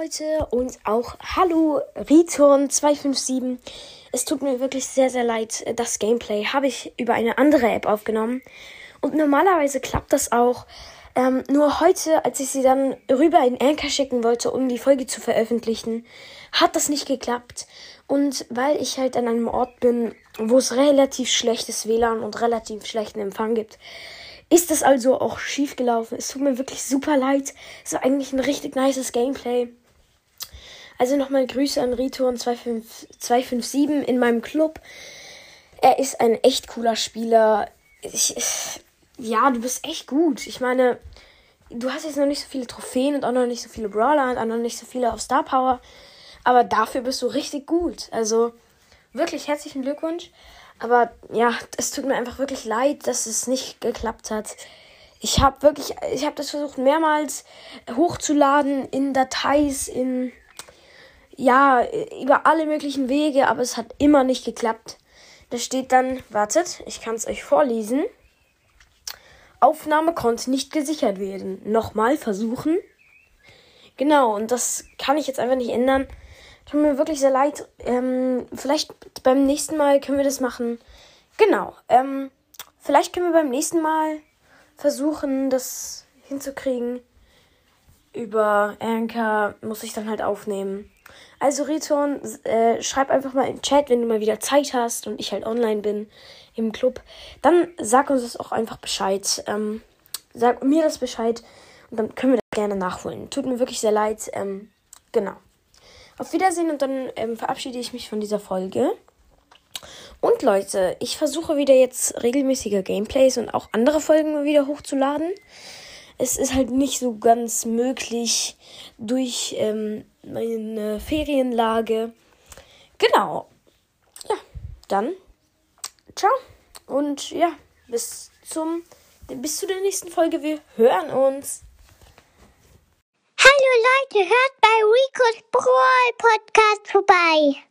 Leute und auch hallo Return 257. Es tut mir wirklich sehr, sehr leid. Das Gameplay habe ich über eine andere App aufgenommen. Und normalerweise klappt das auch. Ähm, nur heute, als ich sie dann rüber in Anchor schicken wollte, um die Folge zu veröffentlichen, hat das nicht geklappt. Und weil ich halt an einem Ort bin, wo es relativ schlechtes WLAN und relativ schlechten Empfang gibt, ist es also auch schief gelaufen. Es tut mir wirklich super leid. Es war eigentlich ein richtig nices Gameplay. Also nochmal Grüße an Return 257 in meinem Club. Er ist ein echt cooler Spieler. Ich, ja, du bist echt gut. Ich meine, du hast jetzt noch nicht so viele Trophäen und auch noch nicht so viele Brawler und auch noch nicht so viele auf Star Power. Aber dafür bist du richtig gut. Also wirklich herzlichen Glückwunsch. Aber ja, es tut mir einfach wirklich leid, dass es nicht geklappt hat. Ich habe wirklich, ich habe das versucht mehrmals hochzuladen in Dateis, in ja, über alle möglichen Wege, aber es hat immer nicht geklappt. Da steht dann, wartet, ich kann es euch vorlesen. Aufnahme konnte nicht gesichert werden. Nochmal versuchen. Genau, und das kann ich jetzt einfach nicht ändern. Tut mir wirklich sehr leid. Ähm, vielleicht beim nächsten Mal können wir das machen. Genau. Ähm, vielleicht können wir beim nächsten Mal versuchen, das hinzukriegen. Über Anchor muss ich dann halt aufnehmen. Also Return, äh, schreib einfach mal im Chat, wenn du mal wieder Zeit hast und ich halt online bin im Club. Dann sag uns das auch einfach Bescheid. Ähm, sag mir das Bescheid und dann können wir das gerne nachholen. Tut mir wirklich sehr leid. Ähm, genau. Auf Wiedersehen und dann ähm, verabschiede ich mich von dieser Folge. Und Leute, ich versuche wieder jetzt regelmäßige Gameplays und auch andere Folgen wieder hochzuladen. Es ist halt nicht so ganz möglich durch ähm, meine Ferienlage. Genau. Ja, dann ciao und ja, bis zum bis zu der nächsten Folge. Wir hören uns. Leute, hört bei Rico's Brawl Podcast vorbei.